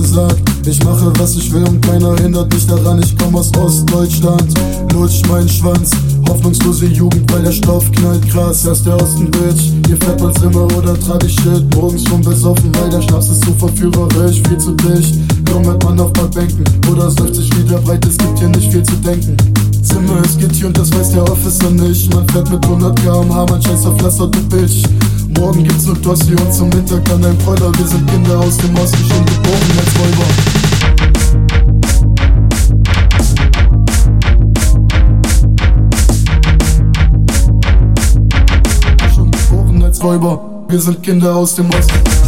gesagt. Ich mache was ich will und keiner hindert mich daran. Ich komm aus Ostdeutschland, lutsch meinen Schwanz. Hoffnungslose Jugend, weil der Stoff knallt krass. Erst der Osten, Bitch. Ihr fährt mal Zimmer oder trag ich Shit. Morgens schon besoffen, weil der Schnaps ist zu verführerisch. Viel zu dicht. Lummert man auf Parkbänken oder säuft sich wieder breit. Es gibt hier nicht viel zu denken. Zimmer ist hier und das weiß der Officer nicht. Man fährt mit 100 km/h, man scheiß auf Laster, du Bitch. Morgen gibt's nur Tossi und zum Mittag dann ein Broiler. Wir sind Kinder aus dem Osten, schon geboren als Räuber. Schon geboren als Räuber. Wir sind Kinder aus dem Osten.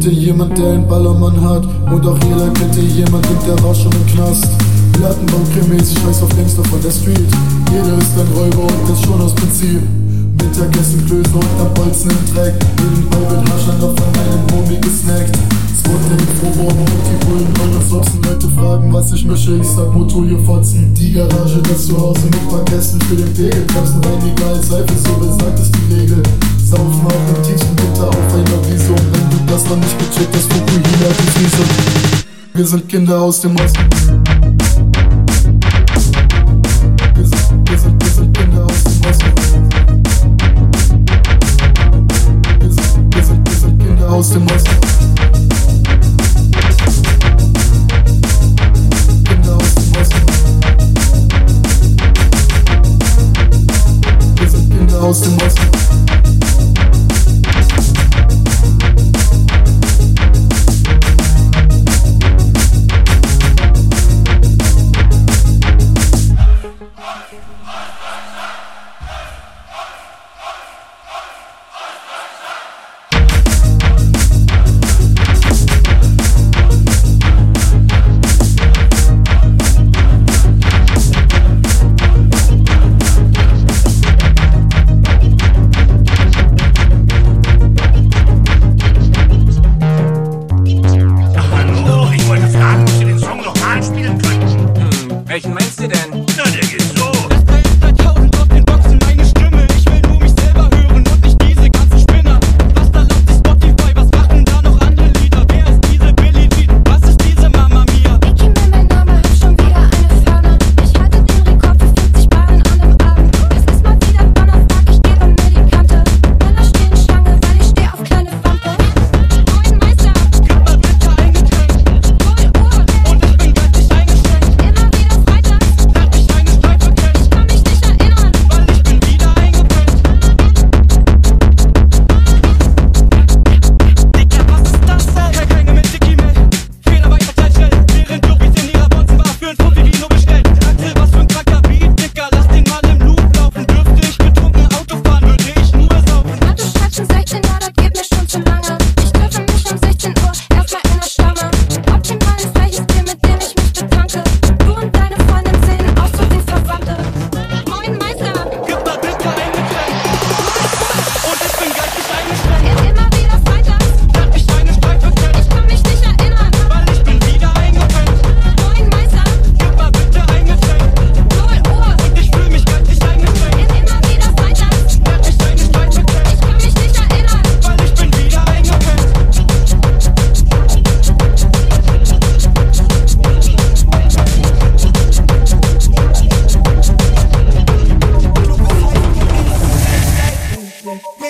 Hier jemand, der einen Ballermann hat. Und auch jeder kennt hier jemanden, der war schon im Knast. Plattenbaukrimis, scheiß auf Gangster von der Street. Jeder ist ein Räuber und das schon aus Prinzip. Mittagessen, Klöße und am Bolzen im Dreck. Nebenbei wird noch von einem Homie gesnackt. Spot im Frohborn und die Bullen das Ochsen. Leute fragen, was ich mische, ich sag Motolie Fotzen. Die Garage, das Zuhause mit paar Gästen für den Pegel. Kosten rein, egal, Seife, so besagt ist die Regel. Saufen auch im tiefsten Winter auf einer Wiese. Und das noch nicht gecheckt hast, Fukuhila, die Friese. Wir sind Kinder aus dem Osten.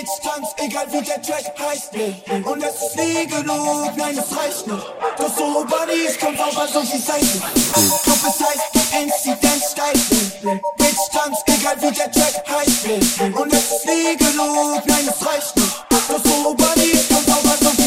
Bitch, tanz, egal wie der Track heißt Und es ist nie genug, nein, es reicht nicht. Doch so Buddies kommt auch an solche Seiten. Doch es heißt MC Dance Style Bitch, tanz, egal wie der Track heißt Und es ist nie genug, nein, es reicht nicht. Doch so Buddies kommt auch an solche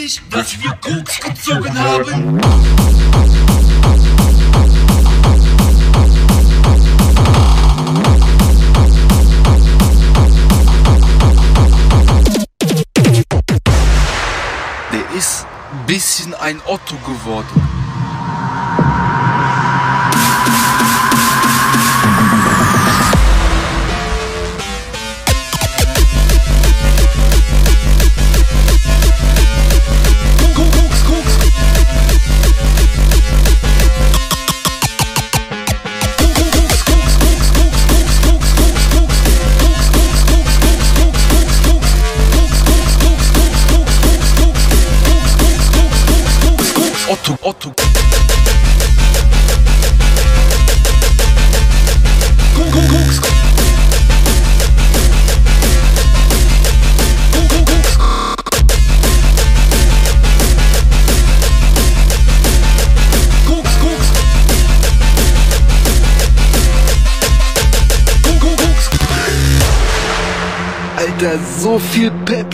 nicht, dass wir Koks gezogen haben? Der ist ein bisschen ein Otto geworden.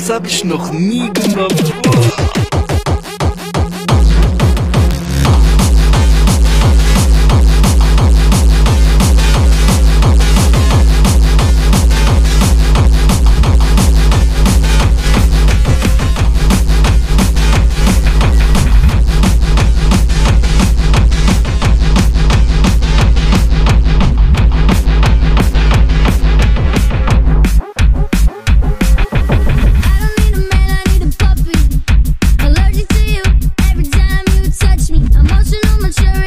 Das habe ich noch nie gemacht. share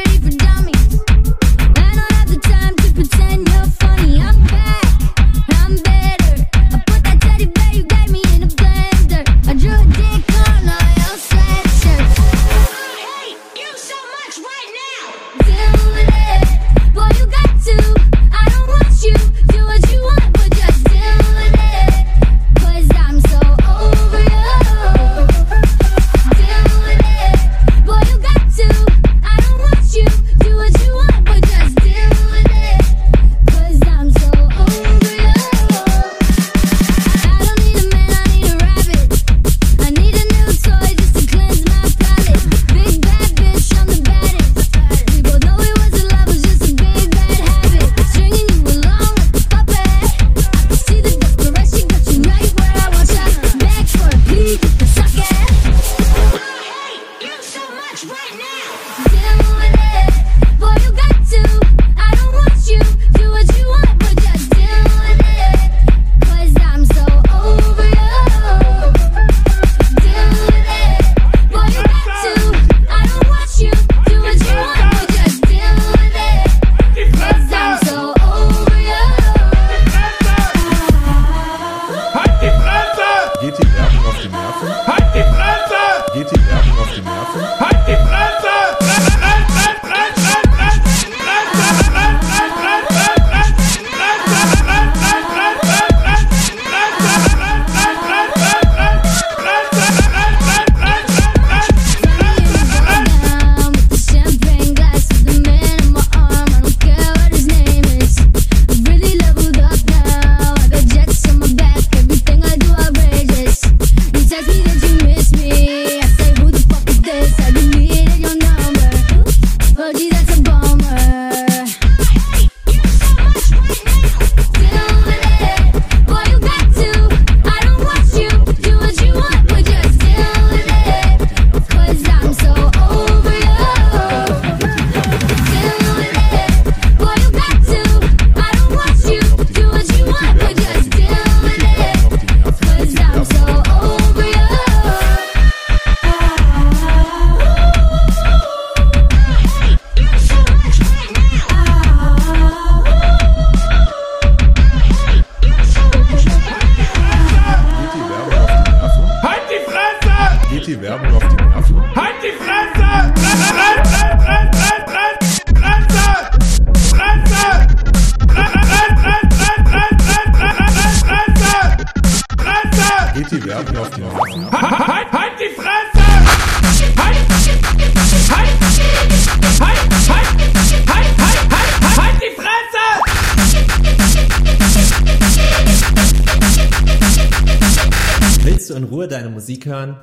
deine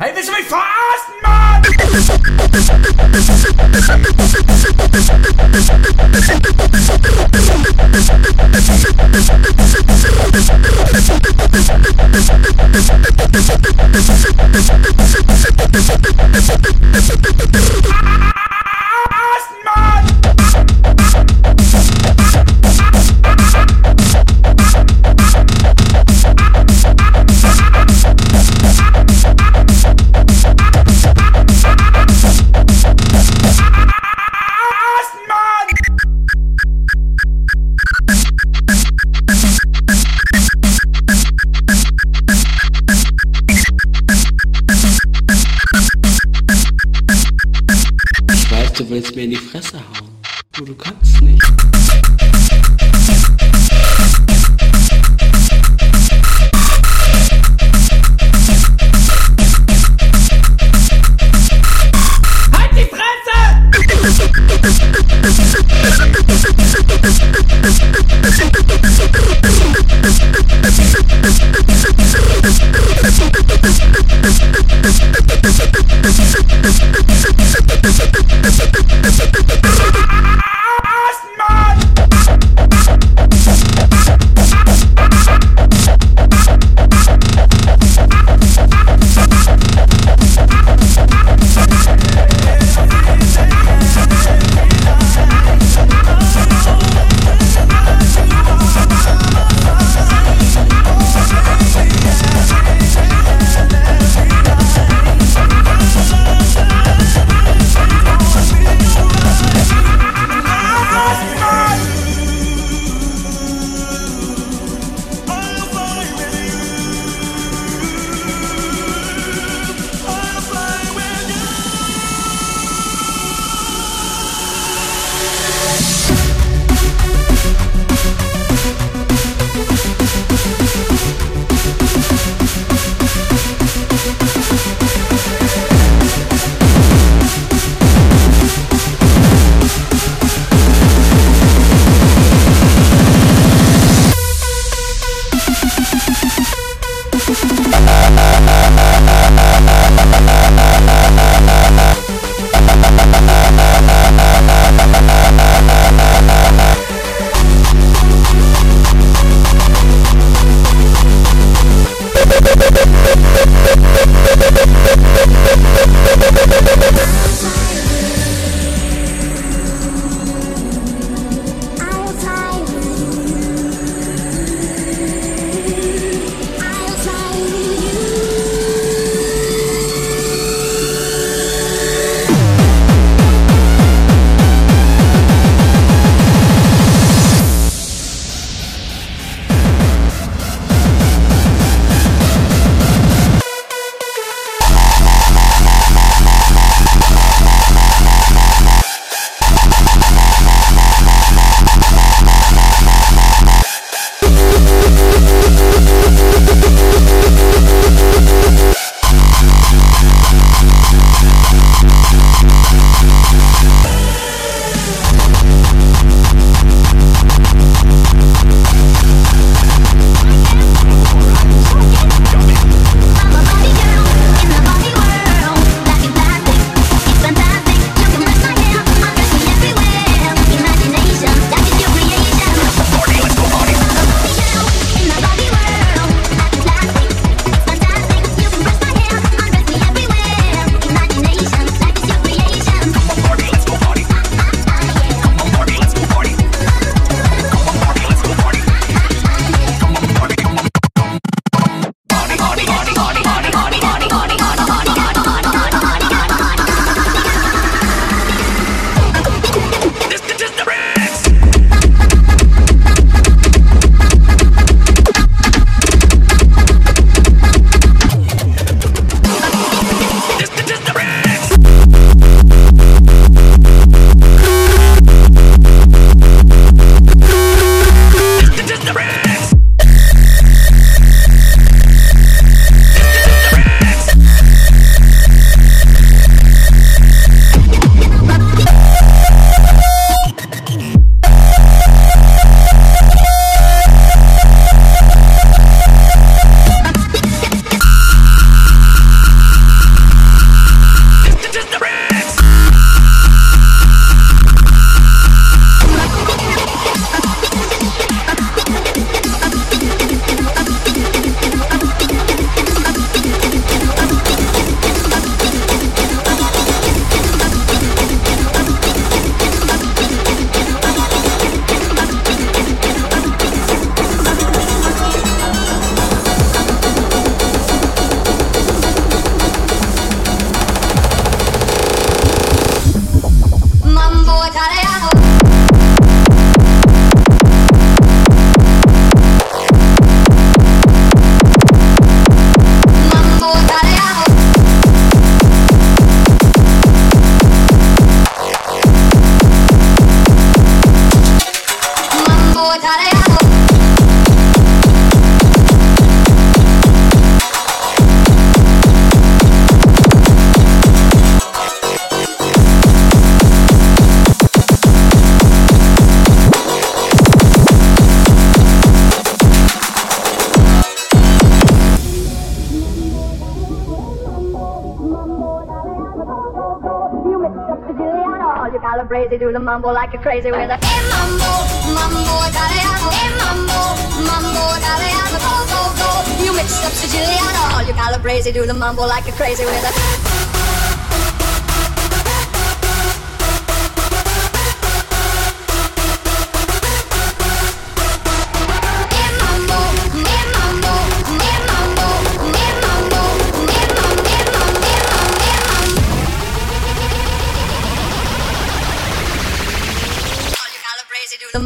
calabrese, do the mumbo like a crazy with a hey mambo, mambo italiano, hey mambo, mambo italiano, go go go. You mix up Siciliano, all you calabrese, do the mumble like a crazy with a.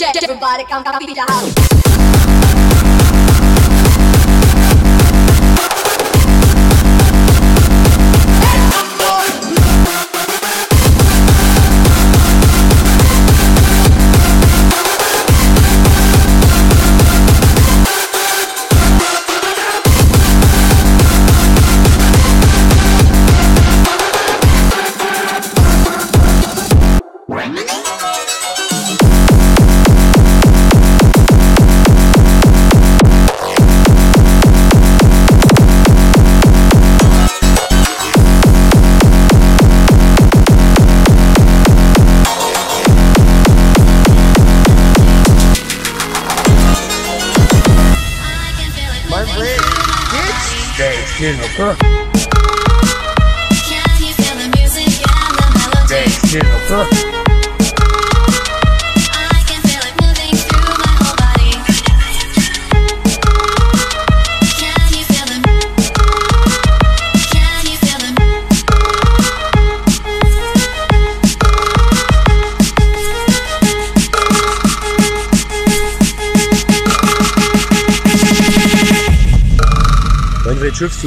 check, everybody come, come beat the house. Geht's. Der ist hier noch. Der ist hier noch.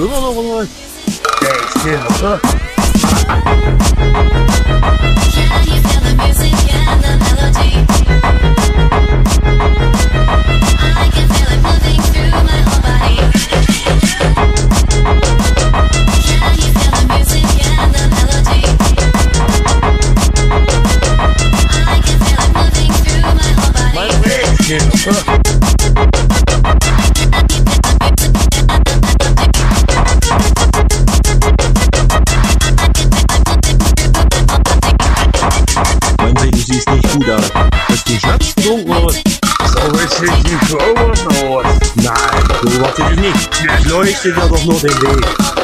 Mein Weg schiffst du immer noch oder? Beobachte dich nicht. Ich leuchte dir doch nur den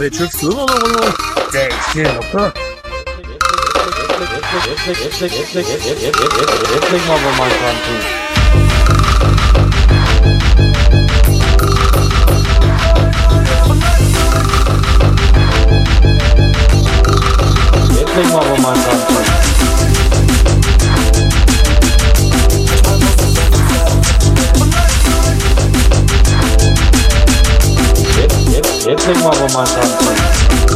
Matrix Solo değişiyor. my Marvel Minecraft 2. Tek Marvel Minecraft 2. jetzt, jetzt leg mal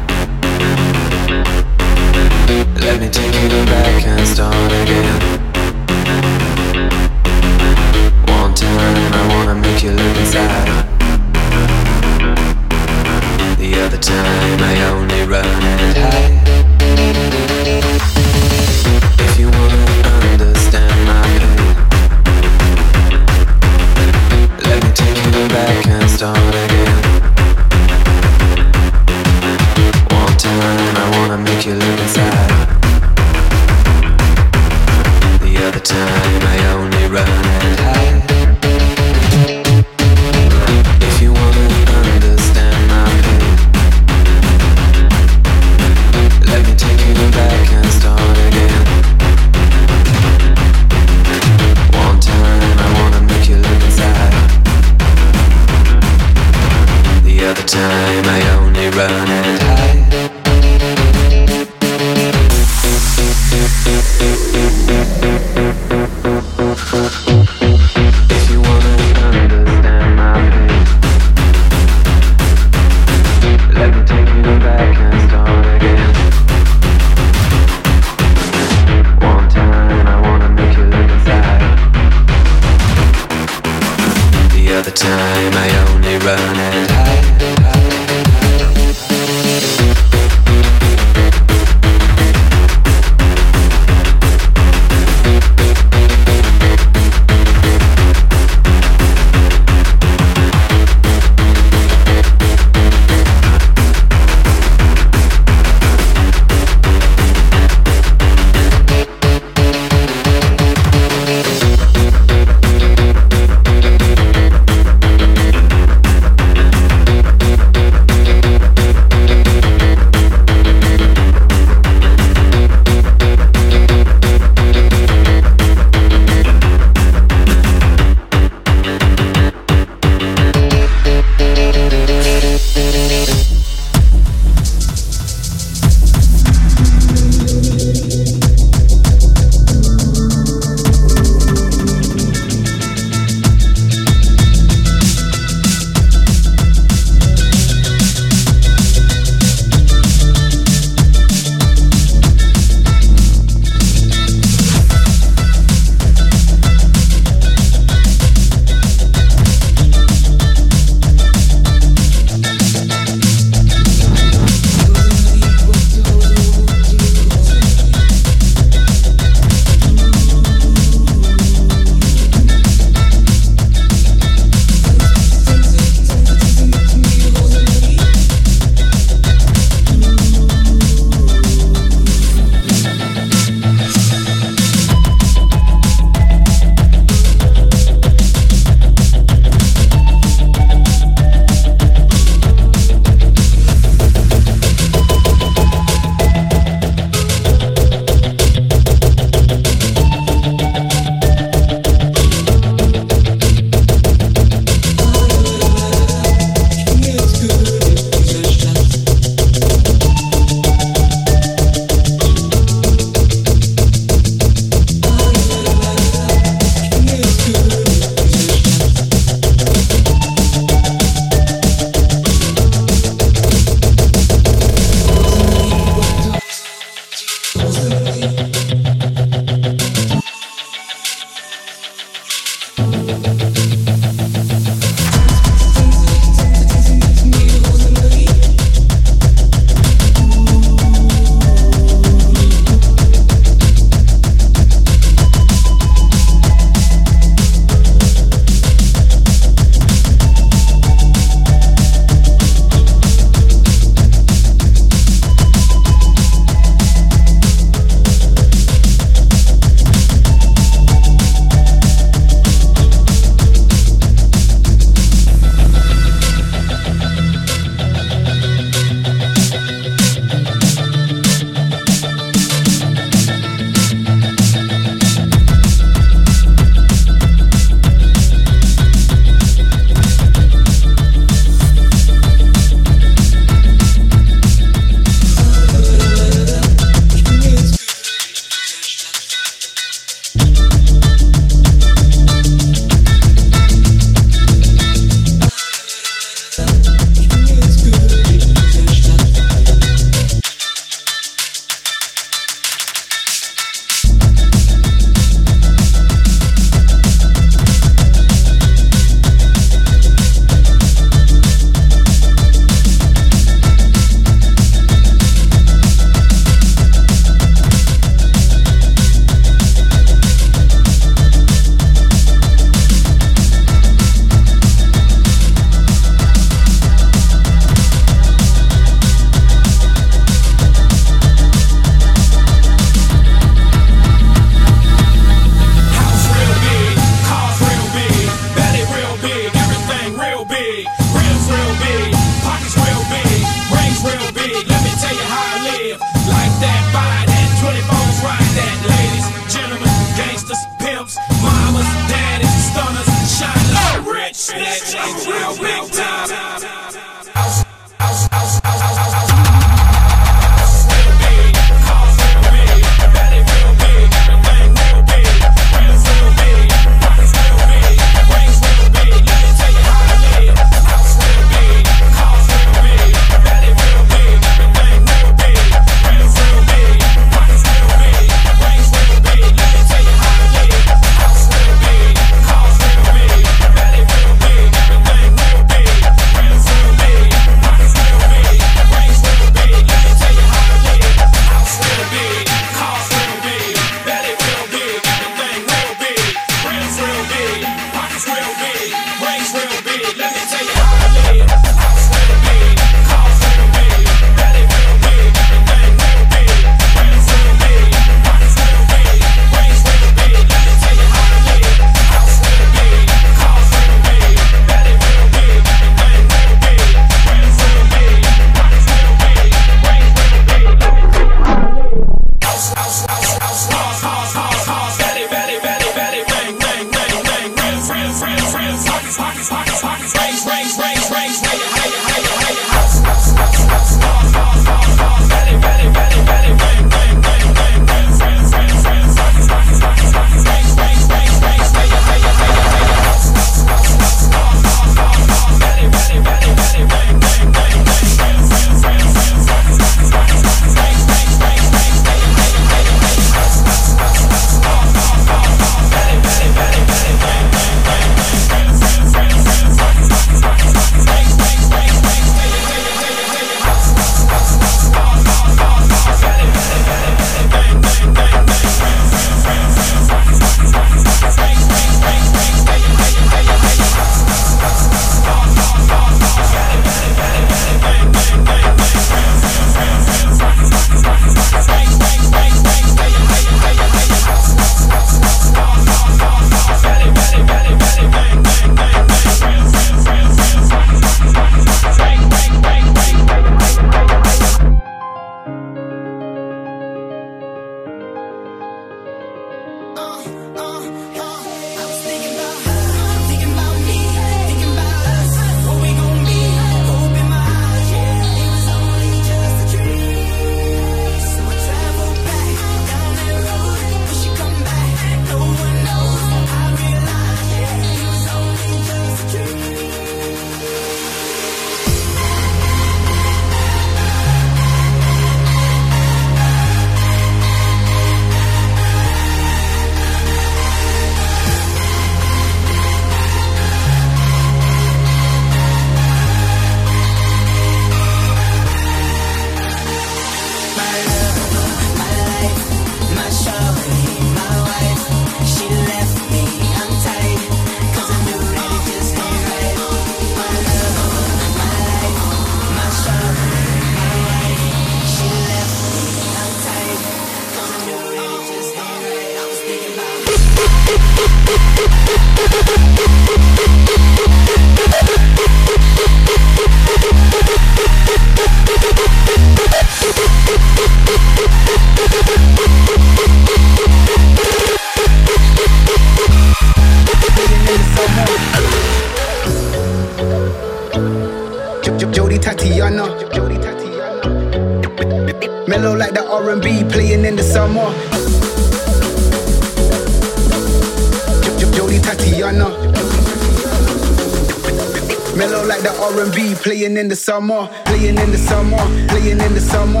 summer, playing in the summer, playing in the summer,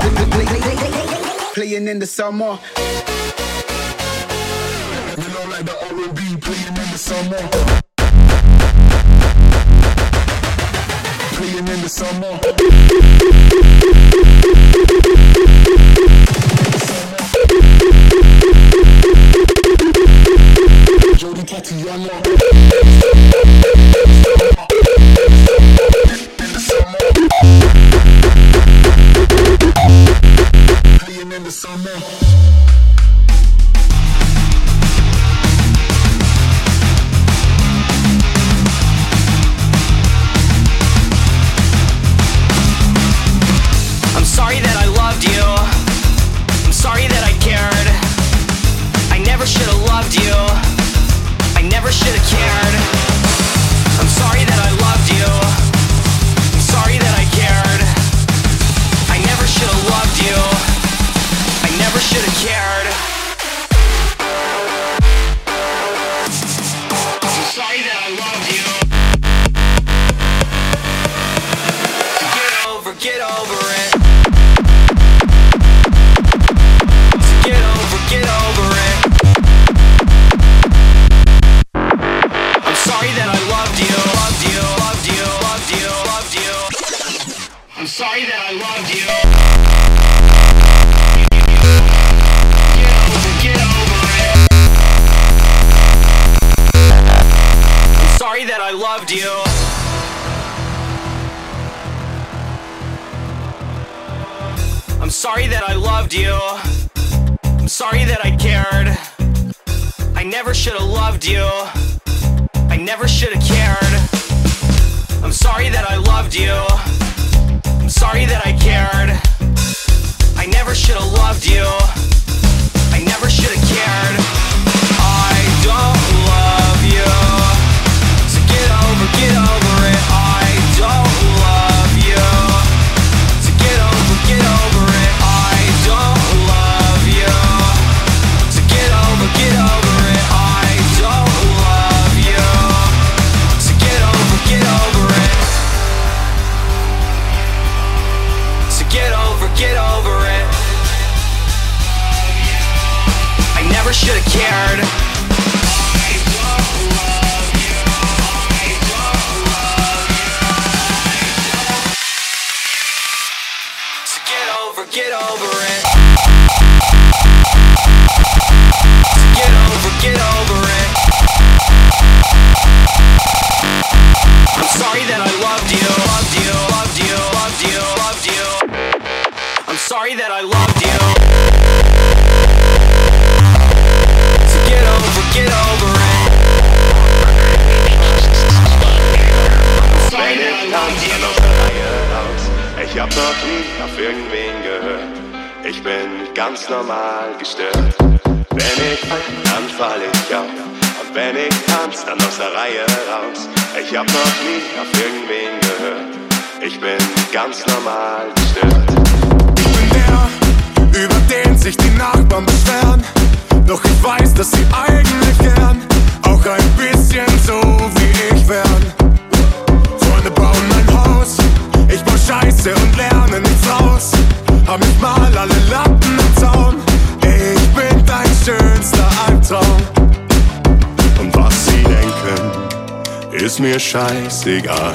playing in the summer. over it. ganz normal gestört. Wenn ich fall, dann fall ich auf. Und wenn ich tanz, dann aus der Reihe raus. Ich hab noch nie auf irgendwen gehört. Ich bin ganz normal gestört. Ich bin der, über den sich die Nachbarn beschweren. Doch ich weiß, dass sie eigentlich gern auch ein bisschen so wie ich wären. Freunde bauen ein Haus ich baue Scheiße und lerne nichts aus. Hab nicht mal alle Lappen im Zaun. Ich bin dein schönster Albtraum. Und was sie denken, ist mir scheißegal.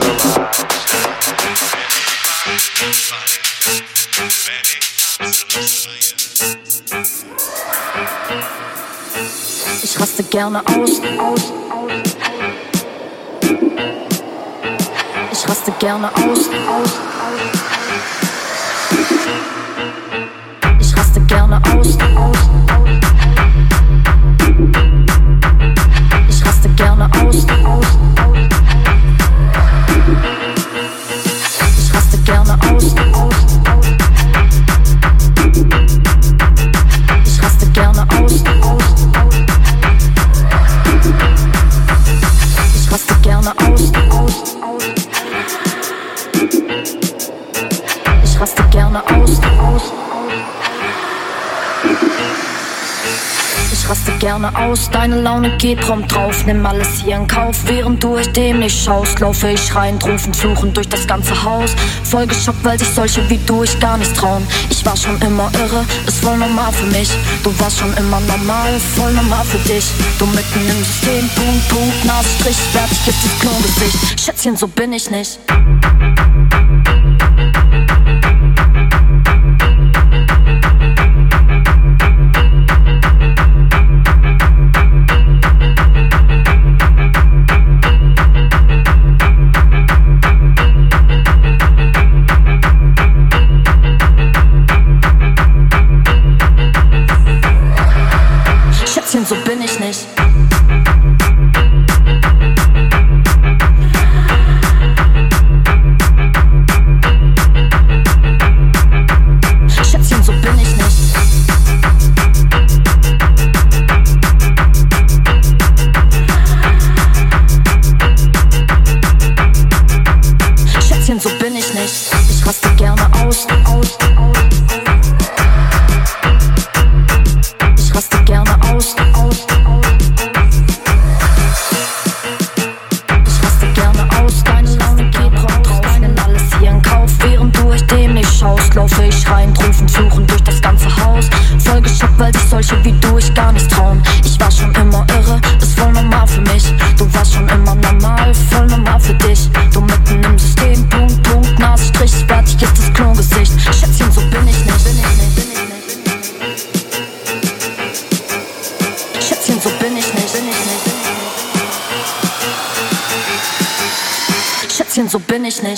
Ich raste gerne aus, aus, aus. Ich raste gerne aus. Ich raste gerne aus. gerne aus. Deine Laune geht prompt drauf, nimm alles hier in Kauf. Während du euch dem nicht schaust, laufe ich rein, rufen, fluchen durch das ganze Haus. Voll geschockt, weil sich solche wie du ich gar nicht trauen. Ich war schon immer irre, ist voll normal für mich. Du warst schon immer normal, voll normal für dich. Du mitten im System, Punkt, Punkt, Nasenstrich, fertig, giftes Klongesicht. Schätzchen, so bin ich nicht.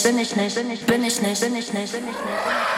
bin ich nicht, bin ich nicht, bin ich nicht, bin ich nicht, bin ich nicht.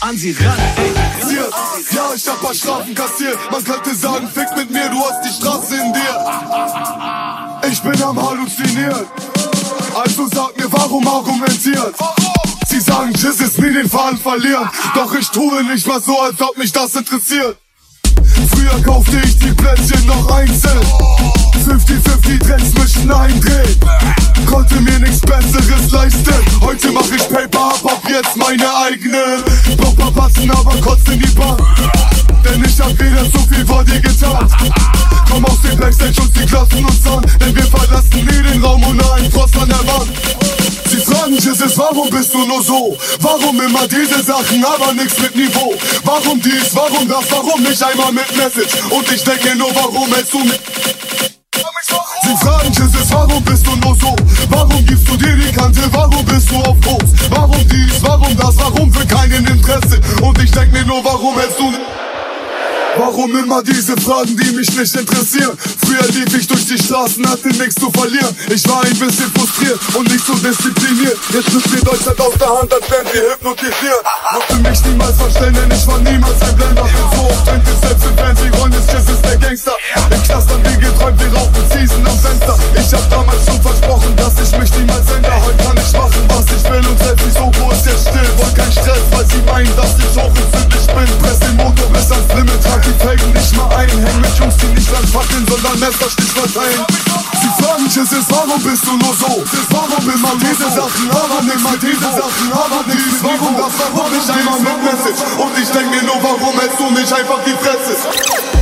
an sie ran. Ey, ja, ich hab paar Strafen kassiert. Man könnte sagen, fick mit mir, du hast die Straße in dir. Ich bin am Halluzinieren. Also sag mir, warum argumentiert? Sie sagen, Jizz ist nie den Faden verlieren. Doch ich tue nicht mal so, als ob mich das interessiert. Früher kaufte ich die Plätzchen noch einzeln. 50-50 Drecks mischen eindrehen. Konnte mir nichts Besseres leisten. Heute mach ich Paper, hab ab jetzt meine eigenen. Brauch paar Batzen, aber kotzt in die Bank. Denn ich hab wieder zu viel vor dir getan. Komm aus dem Backstage und sie klopfen uns an. Denn wir verlassen nie den Raum ohne einen Frost an der Wand. Sie fragen Jesus, warum bist du nur so? Warum immer diese Sachen, aber nix mit Niveau? Warum dies, warum das, warum nicht einmal mit Message? Und ich denke nur, warum hältst du mich? Sie fragen Jesus, warum bist du nur so? Warum gibst du dir die Kante? Warum bist du auf groß? Warum dies, warum das, warum für keinen Interesse? Und ich denk mir nur, warum hältst du Warum immer diese Fragen, die mich nicht interessieren? Früher lief ich durch die Straßen, hatte nichts zu verlieren. Ich war ein bisschen frustriert und nicht so diszipliniert. Jetzt ist mir Deutschland aus der Hand, als wären wir hypnotisiert. Musste mich niemals verstellen, denn ich war niemals ein Blender. So oft endlich selbst im Fernsehrollen des Jizz ist der Gangster. Im Knast haben wir geträumt, wir rauchen Season am Fenster. Ich hab damals schon versprochen, dass ich mich niemals ändere. Heute kann ich machen, was ich will und selbst nicht so groß jetzt still. Wollt kein Stress, weil sie meinen, dass ich hochentzündlich bin. Press den Motor bis ans Limit, trag die Felgen nicht mal ein. Häng mit Jungs, die nicht lang fackeln, sondern Messerstich verteilen. Sie fragen Jesus, warum bist du nur so? Warum immer diese Sachen, aber nicht mal diese Sachen, aber nicht Warum das, warum nicht einmal mit Message? Und ich denk mir nur, warum hältst du nicht einfach die Fresse?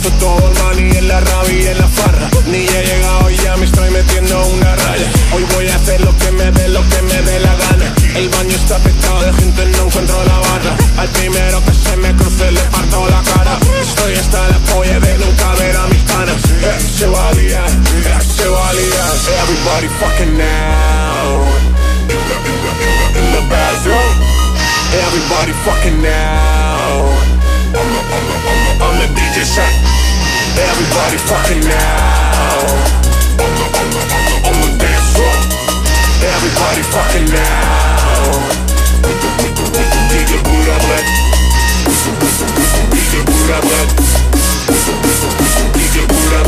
Gasto todo el money en la rabia y en la farra. Ni he llegado y ya me estoy metiendo una raya. Hoy voy a hacer lo que me dé, lo que me dé la gana. El baño está petado de gente, no encuentro la barra. Al primero que se me cruce le parto la cara. Estoy hasta la polla de nunca ver a mis panas. Eh, Se va a liar, eh, se va a liar Everybody fucking now. In the bathroom. Everybody fucking now. let me just Everybody fucking now On the, on the, on the, on the dance floor Everybody fucking now With the, with the, with the DJ boot up like With boot up boot up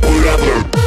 boot up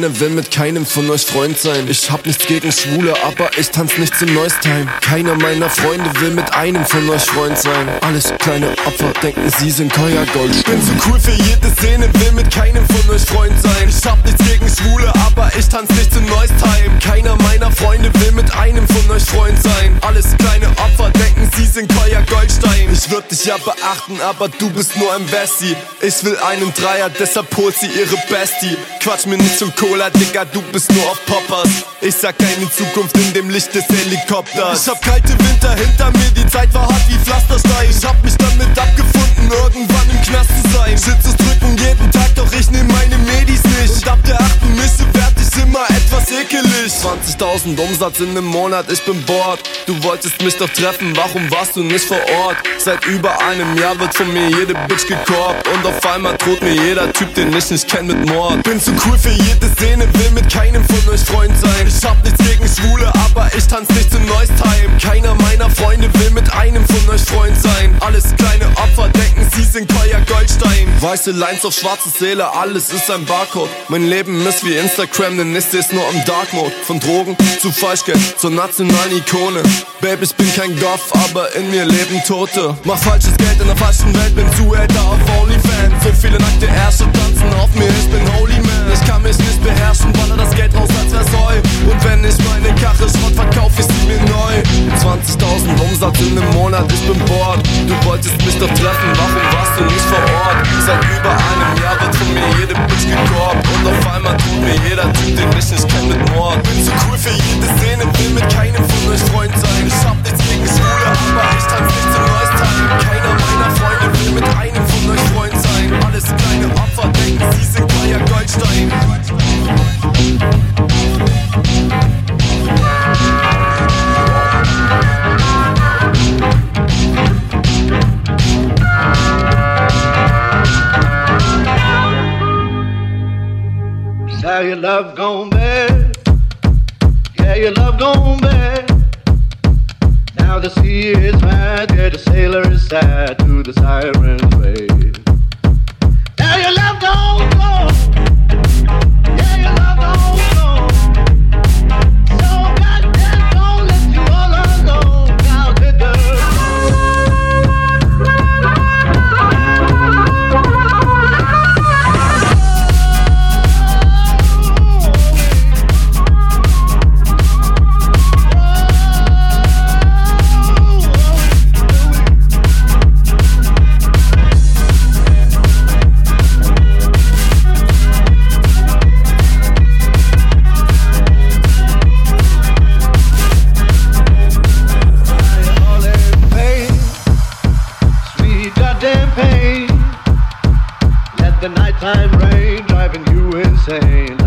jede Szene, will mit keinem von euch Freund sein. Ich hab nichts gegen Schwule, aber ich tanz nicht zum Neustime. Keiner meiner Freunde will mit einem von euch Freund sein. Alles kleine Opfer denken, sie sind teuer Gold. Bin zu cool für jede Szene, will mit keinem von euch Freund sein. Ich hab nichts gegen Schwule, aber ich tanz nicht zum Neustime. Keiner meiner Freunde will mit einem von euch Freund sein. Alles kleine Opfer denken, sie sind teuer Goldstein. Ich würd dich ja beachten, aber du bist nur ein Bestie. Ich will einen Dreier, deshalb holt sie ihre Bestie. Quatsch mir nicht zum Cola, Digga, du bist nur auf Poppers. Ich sag keine Zukunft in dem Licht des Helikopters. Ich hab kalte Winter hinter mir, die Zeit war hart wie Pflasterstein. Ich hab mich damit abgefunden, irgendwann im Knast zu sein. Schitzes drücken jeden Tag, doch ich nehm meine Medis nicht. Und ab der achten Misse werd ich immer etwas ekelig. 20.000 Umsatz in einem Monat, ich bin bored. Du wolltest mich doch treffen, warum warst du nicht vor Ort? Seit über einem Jahr wird von mir jede Bitch gekorbt. Und auf einmal droht mir jeder Typ, den ich nicht kenn mit Mord. Bin zu cool für jede Szene, will mit keinem von euch Freund sein. Ich hab nichts gegen Schwule, aber ich tanz nicht zum Neustime. Keiner meiner Freunde will mit einem von euch Freund sein. Alles kleine Opfer denken, sie sind teuer Goldstein. Weiße Lines auf schwarze Seele, alles ist ein Barcode. Mein Leben ist wie Instagram, denn ich seh's nur im Dark Mode. Von Drogen zu Falschgeld zur nationalen Ikone. Babe, ich bin kein Goff, aber in mir leben Tote. Mach falsches Geld in der falschen Welt, bin Zuhälter auf OnlyFans. So viele nackte Ärsche tanzen auf mir, ich bin Holy Man. Ich kann mich nicht beherrschen, baller das Geld raus, als wär's Heu. Und wenn ich meine Karre Schrott verkauf, ich sie mir neu. 20.000 Umsatz in einem Monat, ich bin bored. Du wolltest mich doch treffen, warum warst du nicht vor Ort? Seit über einem Jahr wird von mir jede Bitch gekorbt. Und auf einmal tut mir jeder Typ, den ich nicht kenn mit Mord. Bin zu cool für jede Szene, will mit keinem von euch Freund sein. Ich hab nichts gegen aber ich. Keiner meiner Freunde will mit einem von euch Freund sein. Alles kleine Opfer denken, sie sind Goldstein. Now your love gone. Yeah, your love gone bad. Now the sea is mad. Yeah, the sailor is sad to the siren's wave. Now your love gone gone. time rain driving you insane.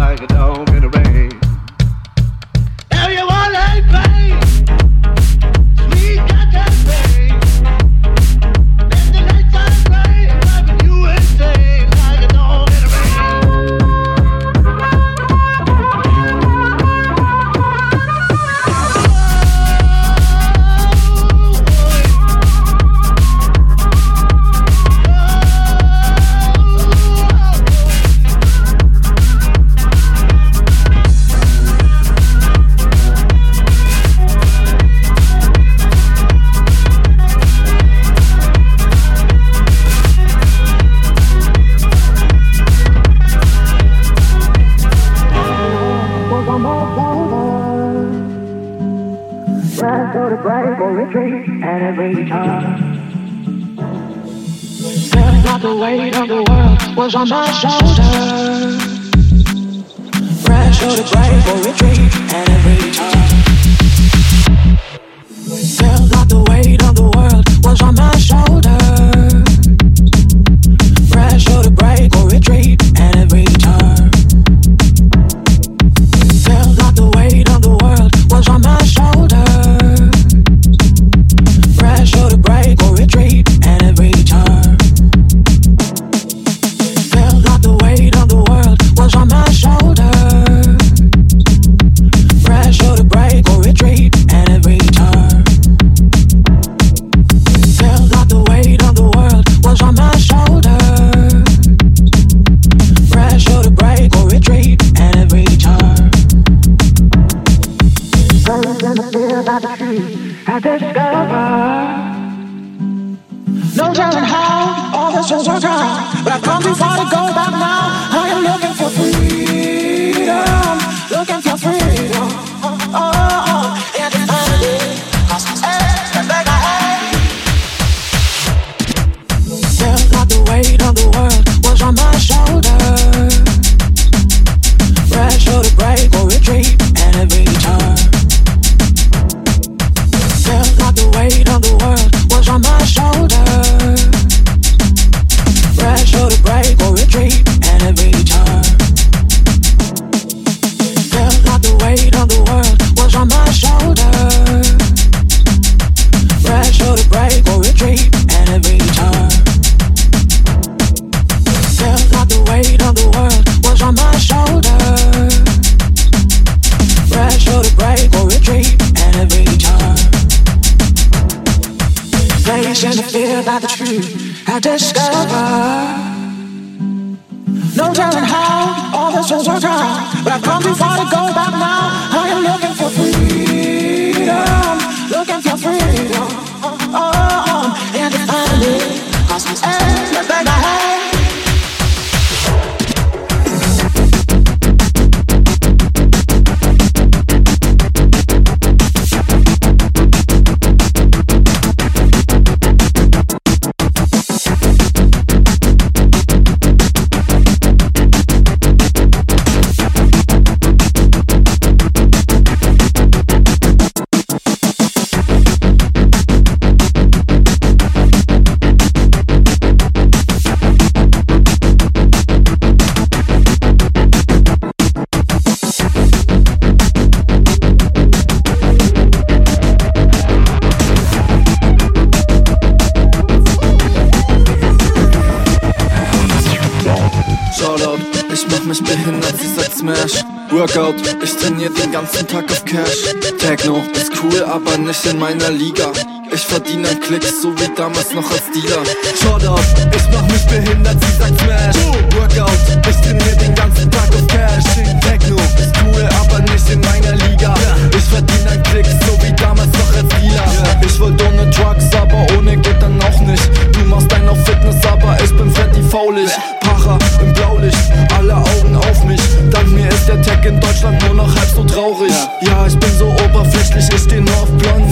Meiner Liga. Ich verdiene an Klicks, so wie damals noch als Dealer. Shoutout, ich mach mich behindert, sie sagt Smash. Workout, ich trainier den ganzen Tag auf Cash. Techno ist cool, aber nicht in meiner Liga. Ich verdiene an Klicks, so wie damals noch als Dealer. Ich wollte ohne Drugs, aber ohne geht dann auch nicht. Du machst einen auf Fitness, aber ich bin fett wie faulig. Pacha im Blaulicht, alle Augen auf mich. Dank mir ist der Tech in Deutschland nur noch halb so traurig. Ja, ich bin so oberflächlich, ich steh nur auf blond.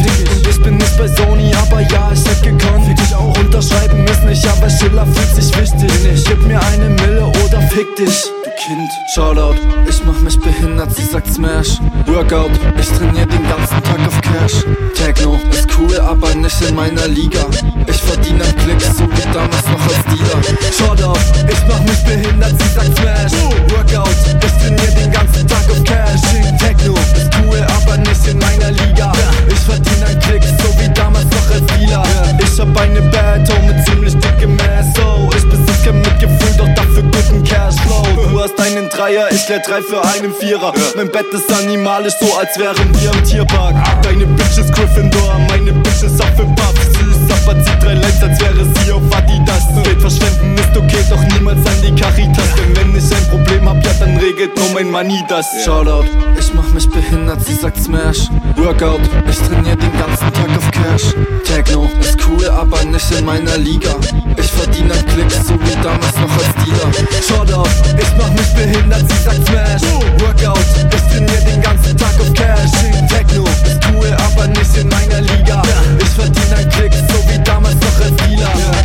Bin nicht bei Sony, aber ja, ich hätte gekonnt. Dich auch unterschreiben ist nicht, aber Schiller fühlt sich wichtig. Gib mir eine Mille oder fick dich. Kind, Shoutout, ich mach mich behindert, sie sagt Smash. Workout, ich trainier den ganzen Tag auf Cash. Techno ist cool, aber nicht in meiner Liga. Ich verdiene an Klicks, so wie damals noch als Dealer. Shoutout, ich mach mich behindert, sie sagt Smash. Workout, ich trainier den ganzen Tag auf Cash. Techno ist cool, aber nicht in meiner Liga. Ich verdiene an Klicks, so wie damals noch als Dealer. Ich hab eine Bad Home mit ziemlich dickem Ass, oh. Ich besitz kein Mitgefühl, doch dafür guten Cashflow. Du hast einen Dreier, ich leer drei für einen Vierer. Mein Bett ist animalisch, so als wären wir im Tierpark. Deine Bitch ist Gryffindor, meine Bitch ist Hufflepuff. Süß, aber zieht drei Lines, als wäre sie auf Adidas. Geld verschwenden ist okay, doch niemals an die Caritas. Denn wenn ich ein Problem hab, ja dann regelt nur mein Money das. Shoutout, ich mach mich behindert, sie sagt Smash. Workout, ich trainier den ganzen Tag auf Cash. Techno ist cool, aber nicht in meiner Liga. Ich verdiene Klicks, so wie damals noch als Dealer. Shoutout, ich mach mich nicht behindert, ich sag Smash. Workout, ich trainier den ganzen Tag auf Cash. Techno, ist cool, aber nicht in meiner Liga. Ich verdiene einen Klick, so wie damals noch als Dealer.